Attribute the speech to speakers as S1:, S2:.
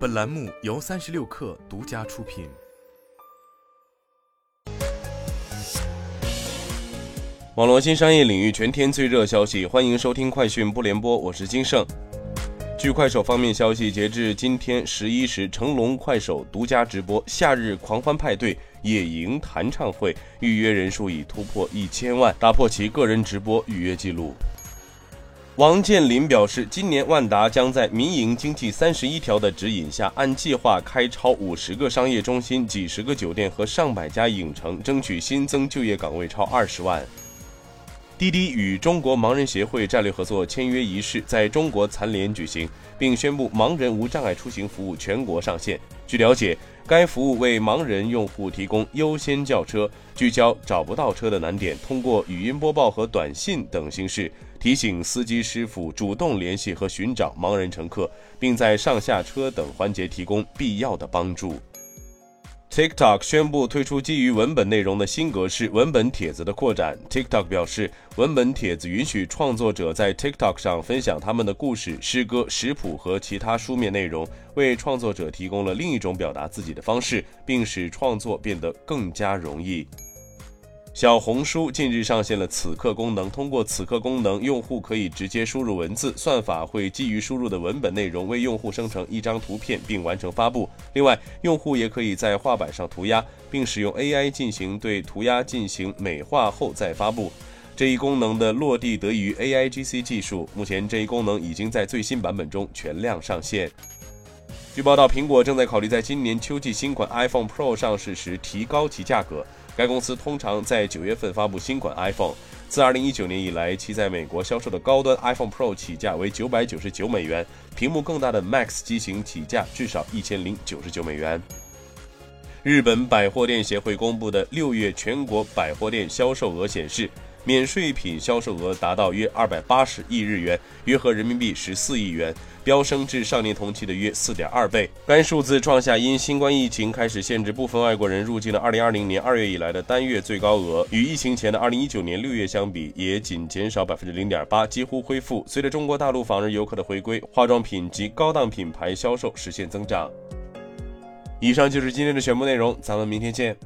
S1: 本栏目由三十六氪独家出品。
S2: 网络新商业领域全天最热消息，欢迎收听快讯不联播，我是金盛。据快手方面消息，截至今天十一时，成龙快手独家直播夏日狂欢派对野营弹唱会预约人数已突破一千万，打破其个人直播预约记录。王健林表示，今年万达将在民营经济三十一条的指引下，按计划开超五十个商业中心、几十个酒店和上百家影城，争取新增就业岗位超二十万。滴滴与中国盲人协会战略合作签约仪式在中国残联举行，并宣布盲人无障碍出行服务全国上线。据了解，该服务为盲人用户提供优先叫车、聚焦找不到车的难点，通过语音播报和短信等形式提醒司机师傅主动联系和寻找盲人乘客，并在上下车等环节提供必要的帮助。TikTok 宣布推出基于文本内容的新格式文本帖子的扩展。TikTok 表示，文本帖子允许创作者在 TikTok 上分享他们的故事、诗歌、食谱和其他书面内容，为创作者提供了另一种表达自己的方式，并使创作变得更加容易。小红书近日上线了此刻功能，通过此刻功能，用户可以直接输入文字，算法会基于输入的文本内容为用户生成一张图片并完成发布。另外，用户也可以在画板上涂鸦，并使用 AI 进行对涂鸦进行美化后再发布。这一功能的落地得益于 AIGC 技术，目前这一功能已经在最新版本中全量上线。据报道，苹果正在考虑在今年秋季新款 iPhone Pro 上市时提高其价格。该公司通常在九月份发布新款 iPhone。自2019年以来，其在美国销售的高端 iPhone Pro 起价为999美元，屏幕更大的 Max 机型起价至少1099美元。日本百货店协会公布的六月全国百货店销售额显示。免税品销售额达到约二百八十亿日元，约合人民币十四亿元，飙升至上年同期的约四点二倍。该数字创下因新冠疫情开始限制部分外国人入境的二零二零年二月以来的单月最高额，与疫情前的二零一九年六月相比，也仅减少百分之零点八，几乎恢复。随着中国大陆访日游客的回归，化妆品及高档品牌销售实现增长。以上就是今天的全部内容，咱们明天见。